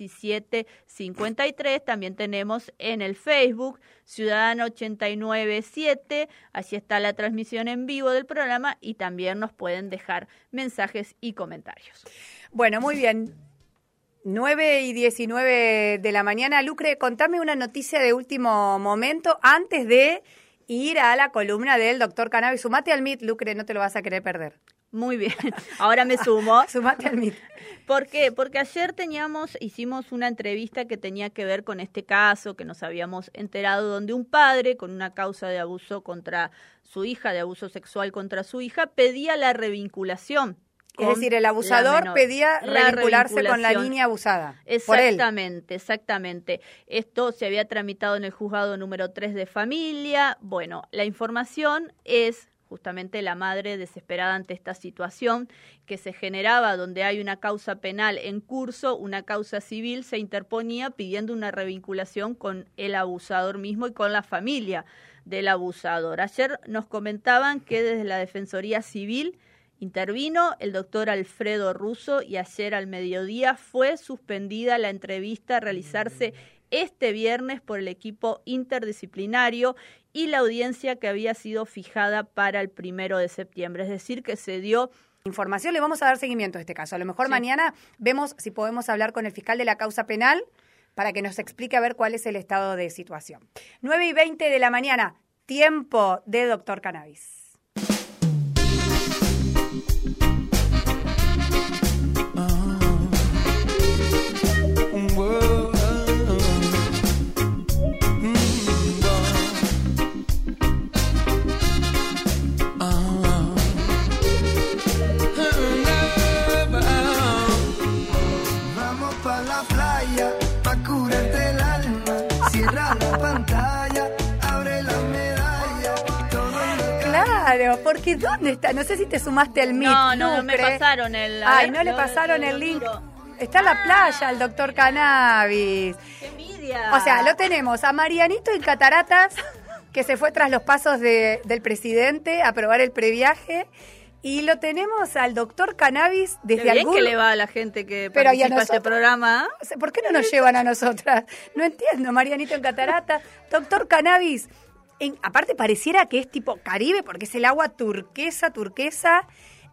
1753. También tenemos en el Facebook Ciudadano 897. Allí está la transmisión en vivo del programa y también nos pueden dejar mensajes y comentarios. Bueno, muy bien. 9 y 19 de la mañana. Lucre, contame una noticia de último momento antes de ir a la columna del doctor Cannabis. Sumate al MIT, Lucre, no te lo vas a querer perder. Muy bien, ahora me sumo. Sumate al MIT. ¿Por qué? Porque ayer teníamos, hicimos una entrevista que tenía que ver con este caso que nos habíamos enterado, donde un padre con una causa de abuso contra su hija, de abuso sexual contra su hija, pedía la revinculación es decir, el abusador pedía revincularse con la niña abusada. Exactamente, exactamente. Esto se había tramitado en el juzgado número 3 de familia. Bueno, la información es justamente la madre desesperada ante esta situación que se generaba donde hay una causa penal en curso, una causa civil se interponía pidiendo una revinculación con el abusador mismo y con la familia del abusador. Ayer nos comentaban que desde la Defensoría Civil Intervino el doctor Alfredo Russo y ayer al mediodía fue suspendida la entrevista a realizarse este viernes por el equipo interdisciplinario y la audiencia que había sido fijada para el primero de septiembre. Es decir, que se dio información. Le vamos a dar seguimiento a este caso. A lo mejor mañana vemos si podemos hablar con el fiscal de la causa penal para que nos explique a ver cuál es el estado de situación. 9 y 20 de la mañana, tiempo de doctor Cannabis. ¿Dónde está? No sé si te sumaste al Meet. No, no, no me pasaron el. Ay, no le pasaron el link. Está en la playa el doctor Cannabis. ¡Qué envidia! O sea, lo tenemos a Marianito en Cataratas, que se fue tras los pasos del presidente a probar el previaje. Y lo tenemos al doctor Cannabis desde Qué que le va a la gente que Pero participa en este programa. ¿Por qué no nos llevan a nosotras? No entiendo, Marianito en Cataratas. Doctor Cannabis, aparte pareciera que es tipo Caribe, porque es el agua turquesa, turquesa.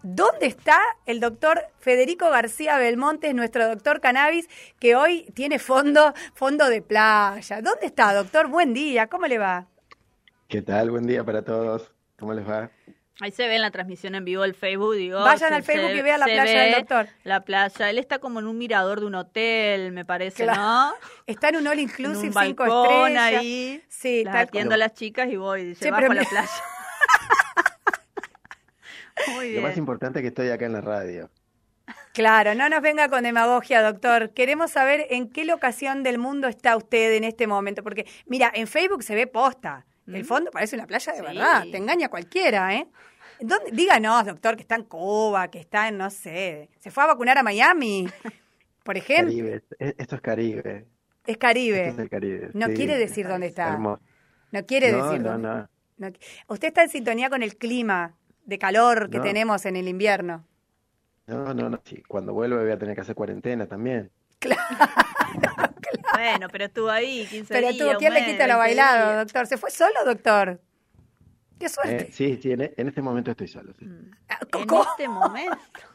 ¿Dónde está el doctor Federico García Belmonte, nuestro doctor cannabis, que hoy tiene fondo, fondo de playa? ¿Dónde está, doctor? Buen día, ¿cómo le va? ¿Qué tal? Buen día para todos. ¿Cómo les va? Ahí se ve en la transmisión en vivo del Facebook, digo. Vayan al Facebook y vean la playa del doctor. La playa. Él está como en un mirador de un hotel, me parece, ¿no? Está en un all inclusive, un cinco estrellas. ahí. Sí, está atiendo a las chicas y voy, se bajo a la playa. Muy bien. Lo más importante es que estoy acá en la radio. Claro, no nos venga con demagogia, doctor. Queremos saber en qué locación del mundo está usted en este momento, porque mira, en Facebook se ve posta. El fondo parece una playa de verdad, te engaña cualquiera, ¿eh? ¿Dónde? Díganos, doctor, que está en Cuba, que está en, no sé, se fue a vacunar a Miami, por ejemplo. Caribe, esto es Caribe. Es Caribe. Esto es el Caribe. No quiere decir dónde está. No quiere decir no, dónde. No. Usted está en sintonía con el clima de calor que tenemos en el invierno. No, no, no. Sí. Cuando vuelve voy a tener que hacer cuarentena también. Claro. Bueno, pero estuvo ahí 15 pero días. Pero ¿quién le quita lo bailado, doctor? ¿Se fue solo, doctor? Qué suerte. Eh, sí, sí, en, este momento estoy solo. Sí. Mm. Ah, en este momento.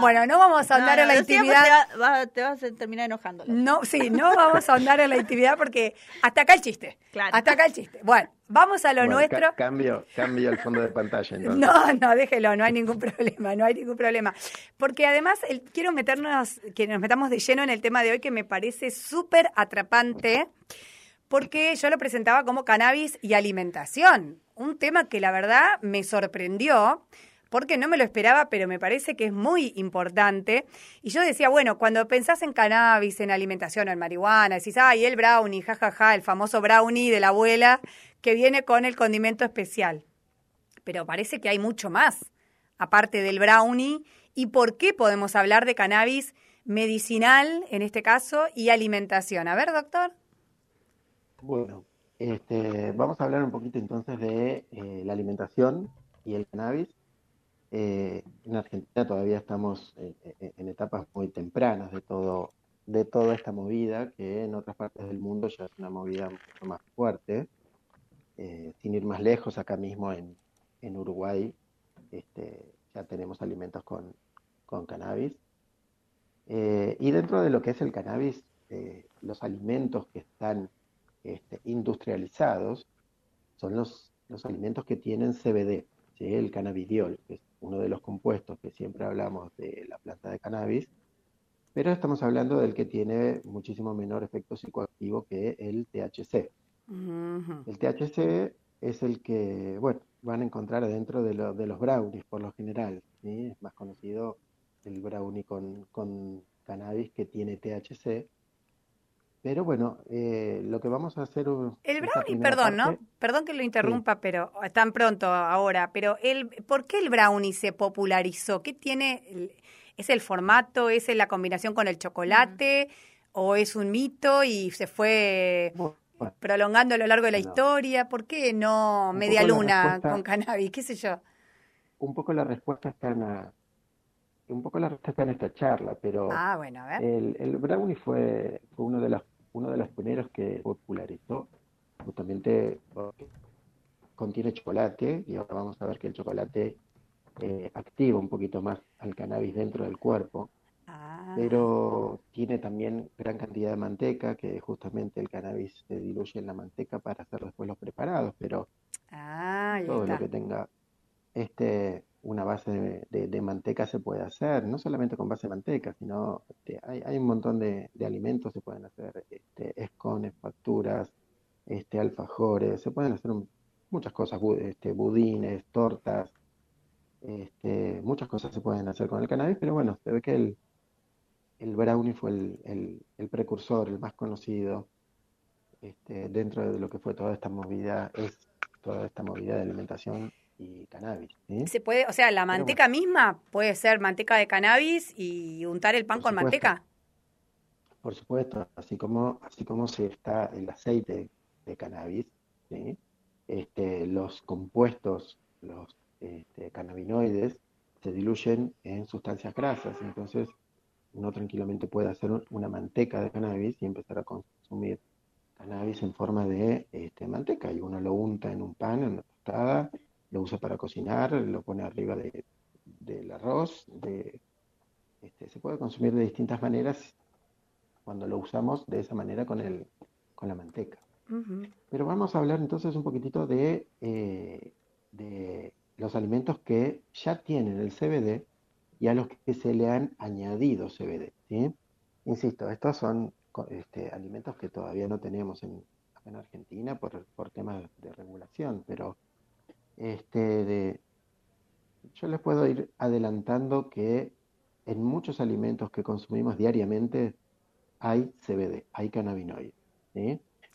Bueno, no vamos a andar en la intimidad. Te, vas a terminar enojando. No, sí, no vamos a andar en la intimidad porque hasta acá el chiste. Claro. Hasta acá el chiste. Bueno, vamos a lo nuestro. cambio, cambio el fondo de pantalla. Entonces. No, no, déjelo, no hay ningún problema, no hay ningún problema. Porque además quiero meternos, que nos metamos de lleno en el tema de hoy que me parece súper atrapante porque yo lo presentaba como cannabis y alimentación, un tema que la verdad me sorprendió porque no me lo esperaba, pero me parece que es muy importante. Y yo decía, bueno, cuando pensás en cannabis, en alimentación o en marihuana, decís, ay, el brownie, jajaja, ja, ja, el famoso brownie de la abuela que viene con el condimento especial. Pero parece que hay mucho más, aparte del brownie. ¿Y por qué podemos hablar de cannabis medicinal, en este caso, y alimentación? A ver, doctor. Bueno, este, vamos a hablar un poquito entonces de eh, la alimentación y el cannabis. Eh, en Argentina todavía estamos en etapas muy tempranas de todo, de toda esta movida, que en otras partes del mundo ya es una movida mucho más fuerte. Eh, sin ir más lejos, acá mismo en, en Uruguay este, ya tenemos alimentos con, con cannabis. Eh, y dentro de lo que es el cannabis, eh, los alimentos que están este, industrializados son los, los alimentos que tienen CBD, el cannabidiol, que es uno de los compuestos que siempre hablamos de la planta de cannabis, pero estamos hablando del que tiene muchísimo menor efecto psicoactivo que el THC. El THC es el que, bueno, van a encontrar dentro de, de los brownies por lo general. Es más conocido el brownie con, con cannabis que tiene THC. Pero bueno, eh, lo que vamos a hacer... El brownie, perdón, ¿no? Perdón que lo interrumpa, pero tan pronto ahora, pero el, ¿por qué el brownie se popularizó? ¿Qué tiene? ¿Es el formato? ¿Es la combinación con el chocolate? ¿O es un mito y se fue prolongando a lo largo de la historia? ¿Por qué no media luna con cannabis? ¿Qué sé yo? Un poco la respuesta está en la, un poco la respuesta en esta charla, pero ah, bueno, El, el, brownie fue, fue uno de los uno de los primeros que popularizó justamente porque contiene chocolate y ahora vamos a ver que el chocolate eh, activa un poquito más al cannabis dentro del cuerpo, ah. pero tiene también gran cantidad de manteca que justamente el cannabis se diluye en la manteca para hacer después los preparados, pero ah, todo lo que tenga este una base de, manteca se puede hacer, no solamente con base de manteca, sino este, hay, un montón de, alimentos, se pueden hacer este, escones, facturas, este, alfajores, se pueden hacer muchas cosas, este, budines, tortas, este, muchas cosas se pueden hacer con el cannabis, pero bueno, se ve que el, el brownie fue el, el, precursor, el más conocido este, dentro de lo que fue toda esta movida, es toda esta movida de alimentación y cannabis. Se puede, o sea, la manteca misma puede ser manteca de cannabis y untar el pan con manteca. Por supuesto, así como así como se está el aceite de cannabis, este, los compuestos, los este, cannabinoides se diluyen en sustancias grasas, entonces uno tranquilamente puede hacer una manteca de cannabis y empezar a consumir cannabis en forma de este, manteca y uno lo unta en un pan, en una tostada lo usa para cocinar, lo pone arriba de, del arroz, de, este, se puede consumir de distintas maneras cuando lo usamos de esa manera con, el, con la manteca. Pero vamos a hablar entonces un poquitito de, eh, de los alimentos que ya tienen el CBD y a los que se le han añadido CBD. Insisto, estos son este, alimentos que todavía no tenemos en, en Argentina por, por temas de regulación, pero este, de, yo les puedo ir adelantando que en muchos alimentos que consumimos diariamente hay CBD, hay cannabinoides.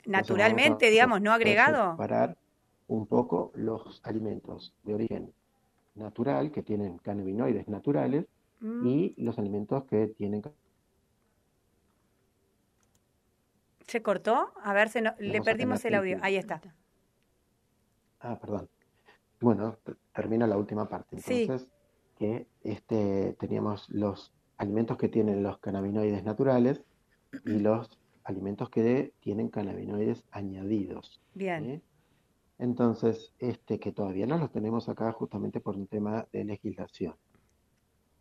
Naturalmente, digamos, no agregado. Separar un poco los alimentos de origen natural, que tienen cannabinoides naturales, mm. y los alimentos que tienen... ¿Se cortó? A ver, se le perdimos el audio. Ahí está. Ah, perdón. Bueno, termina la última parte. Entonces, que este, teníamos los alimentos que tienen los cannabinoides naturales y los alimentos que tienen cannabinoides añadidos. Bien. Entonces, este que todavía no los tenemos acá justamente por un tema de legislación.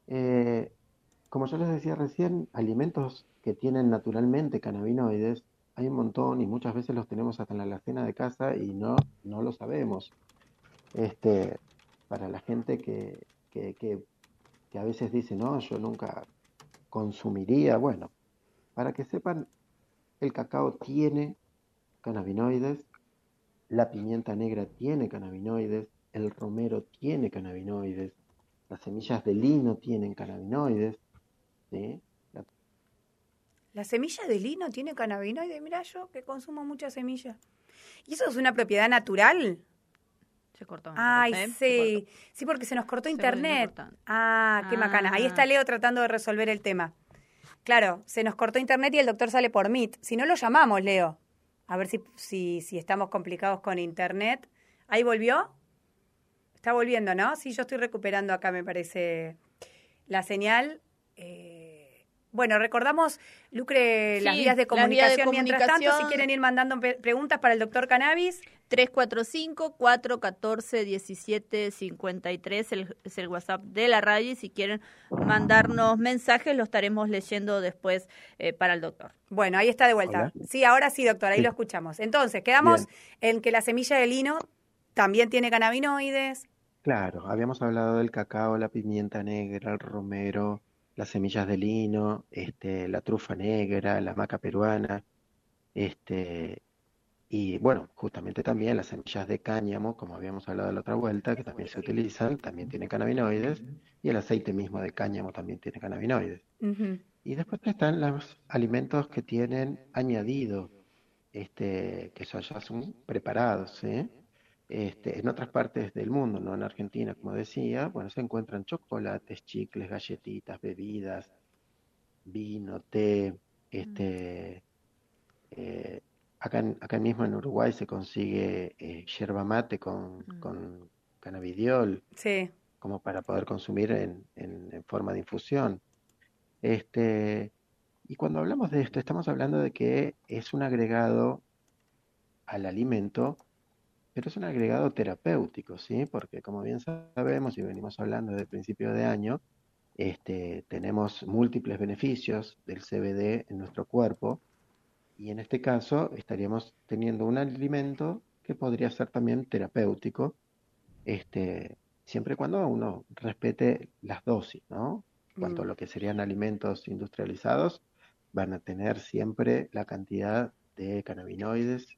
Eh, como yo les decía recién, alimentos que tienen naturalmente cannabinoides hay un montón y muchas veces los tenemos hasta en la alacena de casa y no, no lo sabemos este, para la gente que, que, que, a veces dice, no, yo nunca consumiría, bueno, para que sepan, el cacao tiene cannabinoides, la pimienta negra tiene cannabinoides, el romero tiene cannabinoides, las semillas de lino tienen cannabinoides, ¿sí? La... semilla de lino tiene cannabinoides, mira yo que consumo muchas semillas. ¿Y eso es una propiedad natural? Se cortó. Ay, sí. Sí, porque se nos cortó internet. Ah, qué macana. Ahí está ah. Leo tratando de resolver el tema. Claro, se nos cortó internet y el doctor sale por Meet. Si no lo llamamos, Leo. A ver si, si, si estamos complicados con internet. ¿Ahí volvió? Está volviendo, ¿no? Sí, yo estoy recuperando acá, me parece, la señal. Eh, Bueno, recordamos, Lucre, las vías de comunicación. Mientras tanto, si quieren ir mandando preguntas para el doctor Cannabis. 345-414-1753 es el WhatsApp de la radio y si quieren mandarnos mensajes lo estaremos leyendo después eh, para el doctor. Bueno, ahí está de vuelta. Sí, ahora sí, doctor, ahí lo escuchamos. Entonces, quedamos en que la semilla de lino también tiene cannabinoides. Claro, habíamos hablado del cacao, la pimienta negra, el romero, las semillas de lino, este, la trufa negra, la maca peruana, este, y bueno, justamente también las semillas de cáñamo, como habíamos hablado la otra vuelta, que también se utilizan, también tiene cannabinoides, y el aceite mismo de cáñamo también tiene cannabinoides. Y después están los alimentos que tienen añadido, este, que son ya son preparados, ¿eh? Este, en otras partes del mundo, no en Argentina, como decía, bueno, se encuentran chocolates, chicles, galletitas, bebidas, vino, té, este, eh, acá, acá mismo en Uruguay se consigue eh, yerba mate con, mm. con cannabidiol, sí. como para poder consumir en, en, forma de infusión. Este, y cuando hablamos de esto, estamos hablando de que es un agregado al alimento pero es un agregado terapéutico, ¿sí? Porque como bien sabemos y venimos hablando desde el principio de año, este, tenemos múltiples beneficios del CBD en nuestro cuerpo y en este caso estaríamos teniendo un alimento que podría ser también terapéutico, este, siempre y cuando uno respete las dosis, ¿no? Cuanto a mm. lo que serían alimentos industrializados, van a tener siempre la cantidad de cannabinoides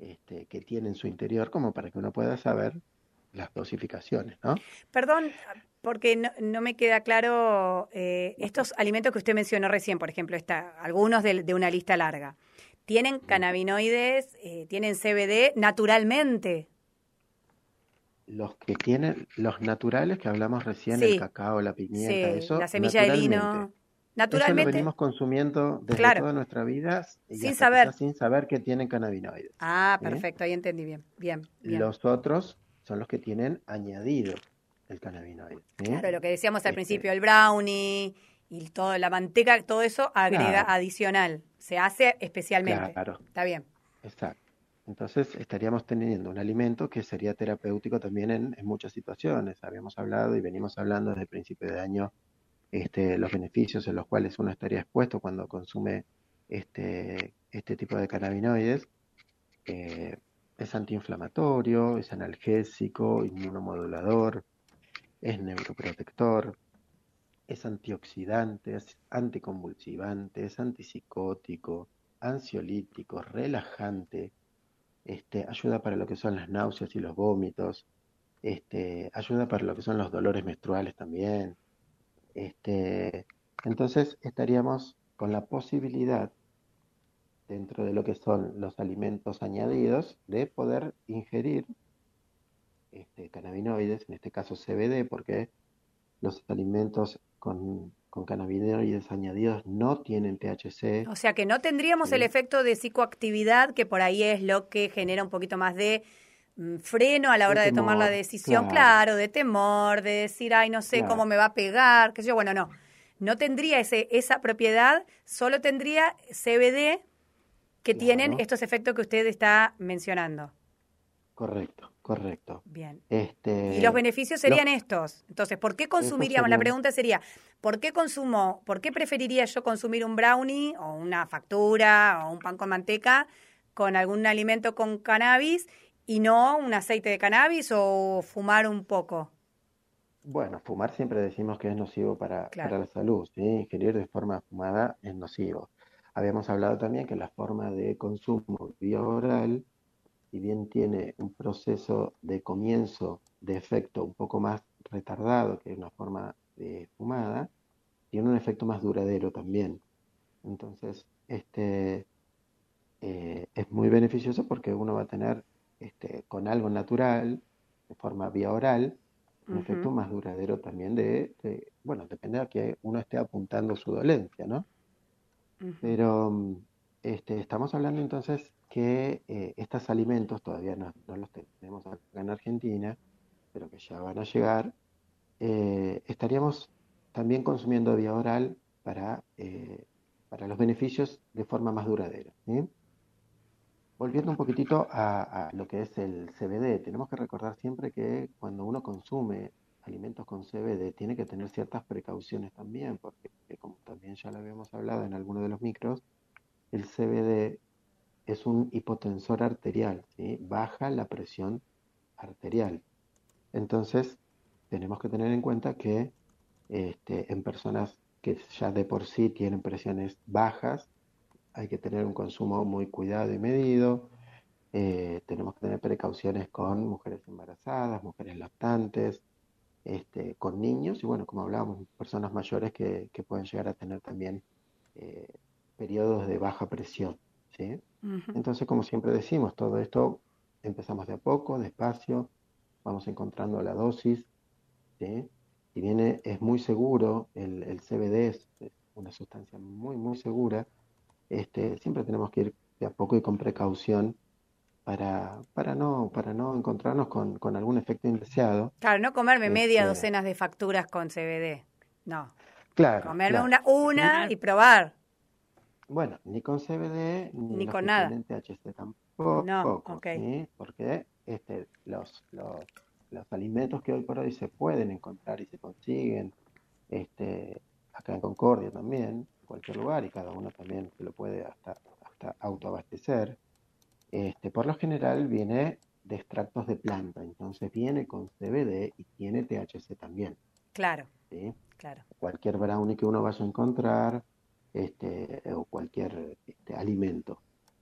este, que tiene en su interior como para que uno pueda saber las dosificaciones, ¿no? Perdón, porque no, me queda claro eh, estos alimentos que usted mencionó recién, por ejemplo, está, algunos de, una lista larga, ¿tienen cannabinoides, eh, tienen CBD naturalmente? Los que tienen, los naturales que hablamos recién, el cacao, la pimienta, eso. La semilla de lino. Naturalmente. Eso lo venimos consumiendo desde toda nuestra vida sin saber. Sin saber que tienen cannabinoides. Ah, perfecto, ahí entendí bien. bien. Los otros son los que tienen añadido el cannabinoide. Claro, lo que decíamos al este principio, el brownie y todo, la manteca, todo eso agrega adicional. Se hace especialmente. Claro. Está bien. Exacto. Entonces estaríamos teniendo un alimento que sería terapéutico también en, en muchas situaciones. Habíamos hablado y venimos hablando desde el principio de año este, los beneficios en los cuales uno estaría expuesto cuando consume este, este tipo de cannabinoides. Eh, es antiinflamatorio, es analgésico, inmunomodulador, es neuroprotector, es antioxidante, anticonvulsivante, es antipsicótico, ansiolítico, relajante, este, ayuda para lo que son las náuseas y los vómitos, este, ayuda para lo que son los dolores menstruales también, este, entonces estaríamos con la posibilidad, dentro de lo que son los alimentos añadidos, de poder ingerir este, cannabinoides, en este caso CBD, porque los alimentos con, cannabinoides añadidos no tienen THC. O sea que no tendríamos el efecto de psicoactividad, que por ahí es lo que genera un poquito más de freno a la hora de, tomar la decisión, claro. de temor, de decir, ay, no sé cómo me va a pegar, qué sé yo, bueno, no, no tendría ese, esa propiedad, solo tendría CBD que tienen estos efectos que usted está mencionando. Correcto, correcto. Bien. Este, y los beneficios serían estos. Entonces, ¿por qué consumiríamos? La pregunta sería, ¿por qué consumo, por qué preferiría yo consumir un brownie o una factura o un pan con manteca con algún alimento con cannabis y no un aceite de cannabis o fumar un poco? Bueno, fumar siempre decimos que es nocivo para, la salud, ¿sí? ingerir de forma fumada es nocivo. Habíamos hablado también que la forma de consumo vía oral, si bien tiene un proceso de comienzo de efecto un poco más retardado que una forma de fumada, tiene un efecto más duradero también. Entonces, este eh, es muy beneficioso porque uno va a tener este, con algo natural, de forma vía oral, un efecto más duradero también de, bueno, depende a que uno esté apuntando su dolencia, ¿no? Pero este, estamos hablando entonces que eh, estos alimentos todavía no, los tenemos acá en Argentina, pero que ya van a llegar. Eh, estaríamos también consumiendo vía oral para, para los beneficios de forma más duradera. Volviendo un poquitito a, lo que es el CBD, tenemos que recordar siempre que cuando uno consume alimentos con CBD tiene que tener ciertas precauciones también, porque como también ya lo habíamos hablado en alguno de los micros, el CBD es un hipotensor arterial, baja la presión arterial. Entonces, tenemos que tener en cuenta que este, en personas que ya de por sí tienen presiones bajas, hay que tener un consumo muy cuidado y medido. Eh, tenemos que tener precauciones con mujeres embarazadas, mujeres lactantes, este, con niños y bueno, como hablábamos, personas mayores que, pueden llegar a tener también eh, periodos de baja presión. ¿sí? Entonces, como siempre decimos, todo esto empezamos de a poco, despacio, vamos encontrando la dosis. ¿sí? Si bien es muy seguro, el, el CBD es una sustancia muy, muy segura, este, siempre tenemos que ir de a poco y con precaución para, para, no, para no encontrarnos con, con algún efecto indeseado. Claro, no comerme media este, docena de facturas con CBD. No. Claro. Comerme una, una y probar. Bueno, ni con CBD ni, con nada. THC tampoco. No, Porque este, los, los, los alimentos que hoy por hoy se pueden encontrar y se consiguen, este, acá en Concordia también, cualquier lugar y cada uno también se lo puede hasta, hasta autoabastecer. Este, por lo general viene de extractos de planta, entonces viene con CBD y tiene THC también. Claro. claro. Cualquier brownie que uno vaya a encontrar este, o cualquier este, alimento.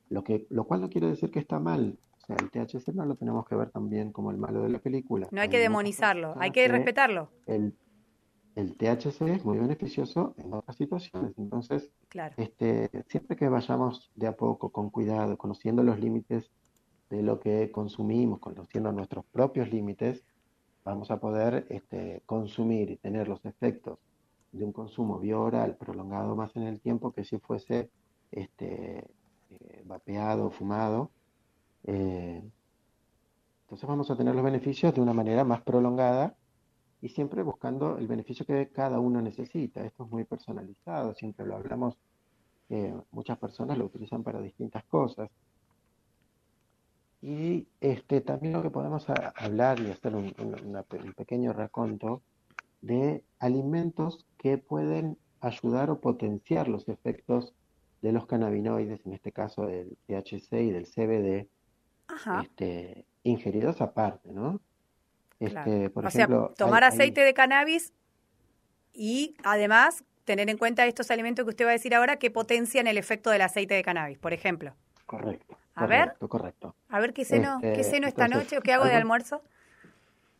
Lo, que, lo cual no quiere decir que está mal. O sea, el THC no lo tenemos que ver también como el malo de la película. No hay, que demonizarlo, hay que respetarlo. El el THC es muy beneficioso en otras situaciones. Entonces, este, siempre que vayamos de a poco, con cuidado, conociendo los límites de lo que consumimos, conociendo nuestros propios límites, vamos a poder este, consumir y tener los efectos de un consumo bioral prolongado más en el tiempo que si fuese este, eh, vapeado o fumado. Eh, entonces vamos a tener los beneficios de una manera más prolongada y siempre buscando el beneficio que cada uno necesita. Esto es muy personalizado, siempre lo hablamos, muchas personas lo utilizan para distintas cosas. Y este, también lo que podemos hablar y hacer un, pequeño raconto de alimentos que pueden ayudar o potenciar los efectos de los cannabinoides, en este caso del THC y del CBD, este, ingeridos aparte, ¿no? Este, o sea, tomar aceite de cannabis y además tener en cuenta estos alimentos que usted va a decir ahora que potencian el efecto del aceite de cannabis, por ejemplo. Correcto. A ver, correcto. A ver qué ceno, qué este, ceno esta noche o qué hago de almuerzo.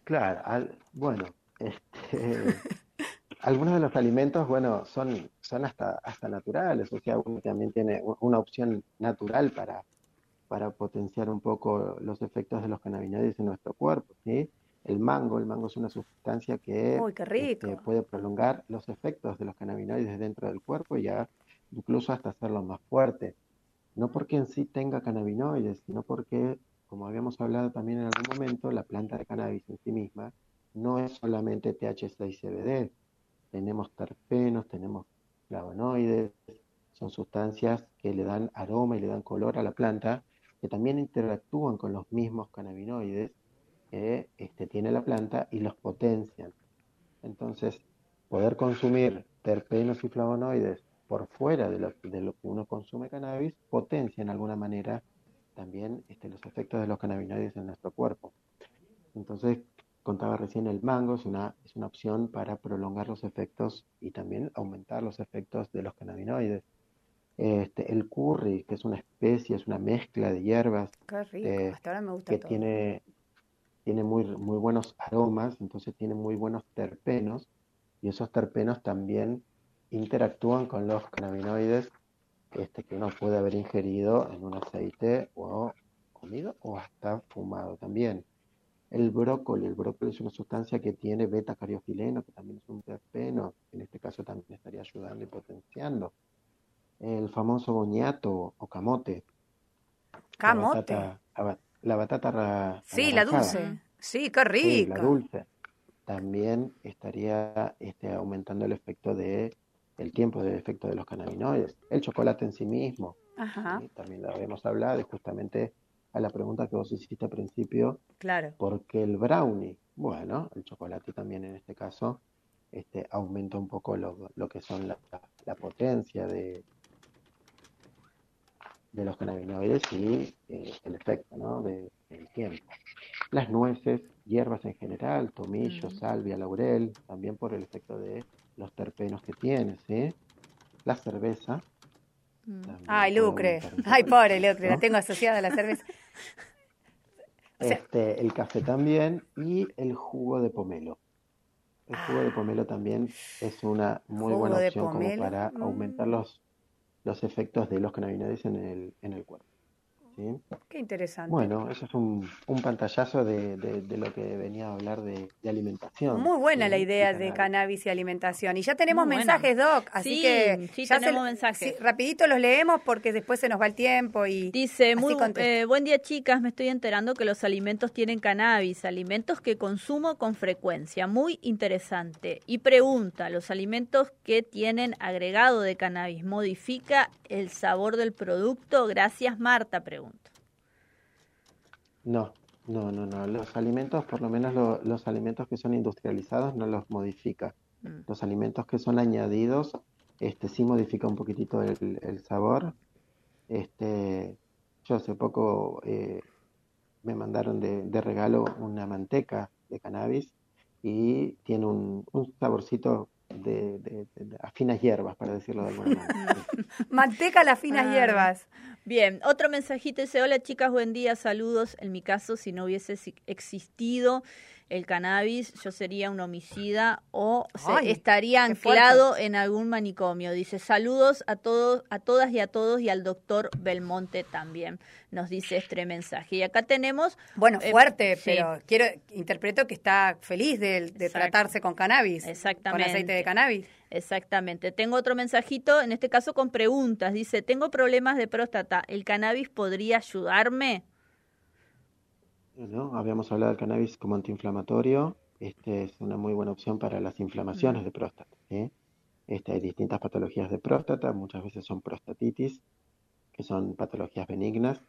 Claro, bueno, este, algunos de los alimentos, bueno, son, son hasta, hasta naturales, o sea, uno también tiene una opción natural para, para potenciar un poco los efectos de los cannabinoides en nuestro cuerpo, ¿sí? El mango. El mango es una sustancia que este, puede prolongar los efectos de los cannabinoides dentro del cuerpo y ya incluso hasta hacerlo más fuerte. No porque en sí tenga cannabinoides, sino porque, como habíamos hablado también en algún momento, la planta de cannabis en sí misma no es solamente THC y CBD. Tenemos terpenos, tenemos flavonoides, son sustancias que le dan aroma y le dan color a la planta, que también interactúan con los mismos cannabinoides que este, tiene la planta y los potencian. Entonces, poder consumir terpenos y flavonoides por fuera de lo, de lo que uno consume cannabis potencia en alguna manera también este, los efectos de los cannabinoides en nuestro cuerpo. Entonces, contaba recién el mango, es una, es una opción para prolongar los efectos y también aumentar los efectos de los cannabinoides. Este, el curry, que es una especie, es una mezcla de hierbas eh, que tiene tiene muy, muy buenos aromas, entonces tiene muy buenos terpenos, y esos terpenos también interactúan con los cannabinoides este, que uno puede haber ingerido en un aceite o comido o hasta fumado también. El brócoli, el brócoli es una sustancia que tiene beta-cariofileno, que también es un terpeno, en este caso también estaría ayudando y potenciando. El famoso boñato o camote. Camote. La batata Sí, la dulce. Sí, qué rica. la dulce. También estaría este, aumentando el efecto de el tiempo de efecto de los cannabinoides, el chocolate en sí mismo. Ajá. También lo habíamos hablado, y justamente a la pregunta que vos hiciste al principio, Claro. ¿por qué el brownie? Bueno, el chocolate también en este caso este, aumenta un poco lo, lo que son la, la potencia de, de los cannabinoides y eh, el efecto ¿no? de, del tiempo. Las nueces, hierbas en general, tomillo, Mm. salvia, laurel, también por el efecto de los terpenos que tiene, ¿sí? La cerveza. Mm. Ay, Lucre. Ay, pobre Lucre, la tengo asociada a la cerveza. O sea- Este, el café también y el jugo de pomelo. El jugo de Ah. pomelo también es una muy Jugo buena opción como para mm. aumentar los, los efectos de los cannabinoides en el, en el cuerpo. ¿Sí? Qué interesante. Bueno, eso es un, un pantallazo de, de- de lo que venía a hablar de, de alimentación. Muy buena ¿sí? la idea de cannabis. cannabis y alimentación. Y ya tenemos Muy buena. mensajes, Doc, así Sí, que sí, ya tenemos se- mensajes. sí, rapidito los leemos porque después se nos va el tiempo y Dice, muy eh, buen día chicas, me estoy enterando que los alimentos tienen cannabis, alimentos que consumo con frecuencia, muy interesante. Y pregunta, ¿los alimentos que tienen agregado de cannabis modifica el sabor del producto? Gracias Marta, pregunta. No, no, no, no. Los alimentos, por lo menos lo- los alimentos que son industrializados, no los modifica. Mm. Los alimentos que son añadidos, este sí modifica un poquitito el, el sabor. Este, yo hace poco eh, me mandaron de, de regalo una manteca de cannabis y tiene un, un saborcito de, de- de- de- a finas hierbas, para decirlo de alguna manera. manteca las finas Ay. hierbas. Bien, otro mensajito dice, hola chicas, buen día, saludos. En mi caso, si no hubiese existido el cannabis, yo sería un homicida o se- estaría fuerte. anclado en algún manicomio. Dice, saludos a todos, a todas y a todos y al doctor Belmonte también, nos dice este mensaje. Y acá tenemos... Bueno, eh, fuerte, sí, pero quiero interpreto que está feliz de, de tratarse con cannabis. Exactamente. Con aceite de cannabis. Exactamente. Tengo otro mensajito, en este caso con preguntas. Dice, tengo problemas de próstata, ¿el cannabis podría ayudarme? ¿No? Habíamos hablado del cannabis como antiinflamatorio. Este es una muy buena opción para las inflamaciones de próstata. ¿sí? Este, hay distintas patologías de próstata, muchas veces son prostatitis, que son patologías benignas.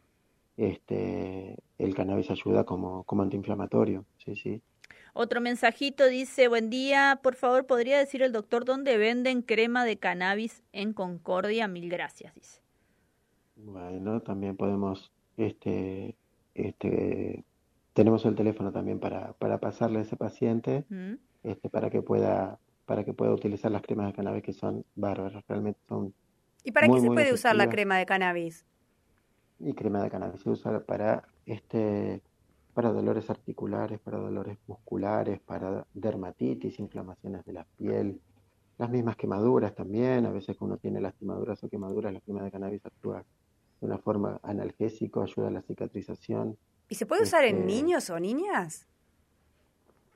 Este, el cannabis ayuda como, como antiinflamatorio. Sí, sí. Otro mensajito dice, buen día, por favor, ¿podría decir el doctor dónde venden crema de cannabis en Concordia? Mil gracias, dice. Bueno, también podemos, este, este, tenemos el teléfono también para, para pasarle a ese paciente, ¿Mm? este, para que pueda, para que pueda utilizar las cremas de cannabis que son bárbaras, realmente son ¿Y para Muy, qué se puede usar la crema de cannabis? Y crema de cannabis se usa para este para dolores articulares, para dolores musculares, para dermatitis, inflamaciones de la piel, las mismas quemaduras también, a veces que uno tiene lastimaduras o quemaduras, la crema de cannabis actúa de una forma analgésico, ayuda a la cicatrización, ¿Y se puede usar en Este- niños o niñas?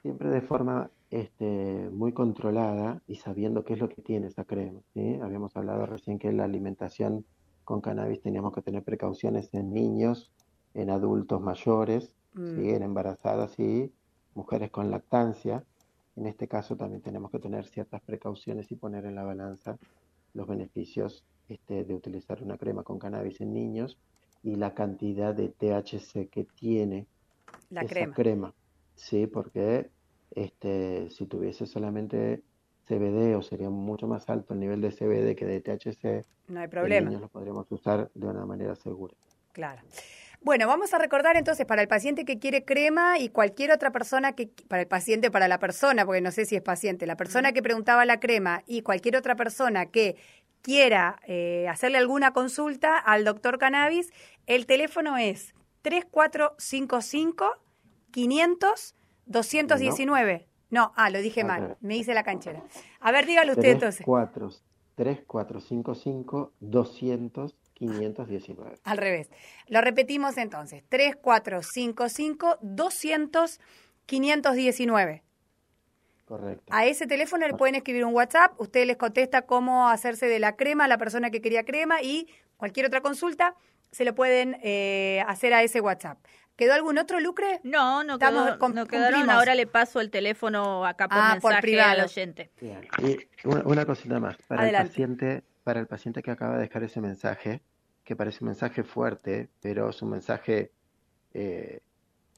siempre de forma este, muy controlada y sabiendo qué es lo que tiene esa crema, ¿sí? Habíamos hablado recién que la alimentación con cannabis teníamos que tener precauciones en niños, en adultos mayores, Mm. ¿sí? en embarazadas y mujeres con lactancia. En este caso también tenemos que tener ciertas precauciones y poner en la balanza los beneficios este, de utilizar una crema con cannabis en niños y la cantidad de THC que tiene La esa crema. crema. Sí, porque este, si tuviese solamente CBD o sería mucho más alto el nivel de CBD que de THC, No hay problema. niños lo podríamos usar de una manera segura. Claro. Bueno, vamos a recordar entonces para el paciente que quiere crema y cualquier otra persona que, para el paciente, para la persona, porque no sé si es paciente, la persona que preguntaba la crema y cualquier otra persona que quiera eh, hacerle alguna consulta al doctor Cannabis, el teléfono es 3455 500 219. No, ah, lo dije Al mal, me hice la canchera. A ver, dígalo usted entonces. 3455 200 519. Al revés. Lo repetimos entonces. 3455 200 519. Correcto. A ese teléfono le pueden escribir un WhatsApp, usted les contesta cómo hacerse de la crema a la persona que quería crema y cualquier otra consulta se lo pueden eh, hacer a ese WhatsApp. ¿Quedó algún otro lucre? No, no, quedó, no quedaron. Ahora le paso el teléfono acá por ah, mensaje al oyente. Y una, cosita más. Para el, paciente, para el paciente que acaba de dejar ese mensaje, que parece un mensaje fuerte, pero es un mensaje eh,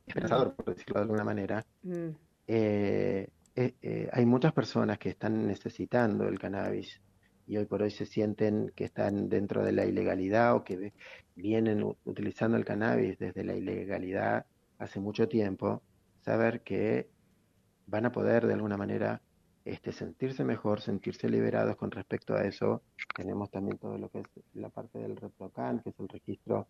esperanzador, por decirlo de alguna manera. Mm. Eh, eh, eh, hay muchas personas que están necesitando el cannabis y hoy por hoy se sienten que están dentro de la ilegalidad o que vienen utilizando el cannabis desde la ilegalidad hace mucho tiempo, saber que van a poder de alguna manera este, sentirse mejor, sentirse liberados con respecto a eso. Tenemos también todo lo que es la parte del ReproCan, que es el registro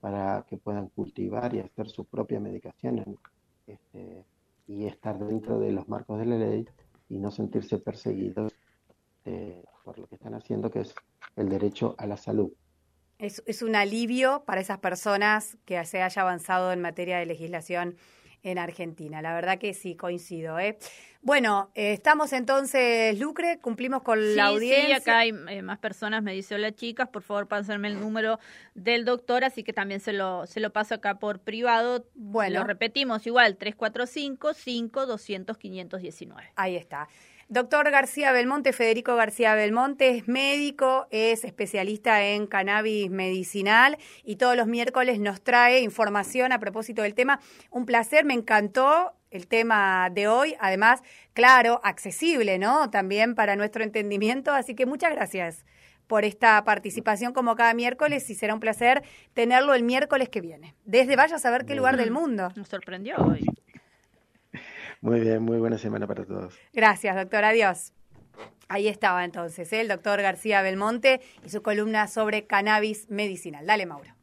para que puedan cultivar y hacer su propia medicación este, y estar dentro de los marcos de la ley y no sentirse perseguidos eh, por lo que están haciendo, que es el derecho a la salud. Es, es un alivio para esas personas que se haya avanzado en materia de legislación en Argentina. La verdad que sí, coincido. ¿eh? Bueno, eh, estamos entonces, Lucre, cumplimos con la audiencia. Sí, acá hay eh, más personas, me dice, hola chicas, por favor pásenme el número del doctor, así que también se lo, se lo paso acá por privado. Bueno. Lo repetimos igual, 345 5 200 519. Ahí está. Doctor García Belmonte, Federico García Belmonte, es médico, es especialista en cannabis medicinal y todos los miércoles nos trae información a propósito del tema. Un placer, me encantó el tema de hoy, además, claro, accesible, ¿no? También para nuestro entendimiento, así que muchas gracias por esta participación como cada miércoles y será un placer tenerlo el miércoles que viene. Desde vaya a saber qué lugar del mundo. Nos sorprendió hoy. Muy bien, muy buena semana para todos. Gracias, doctor. Adiós. Ahí estaba entonces ¿eh? el doctor García Belmonte y su columna sobre cannabis medicinal. Dale, Mauro.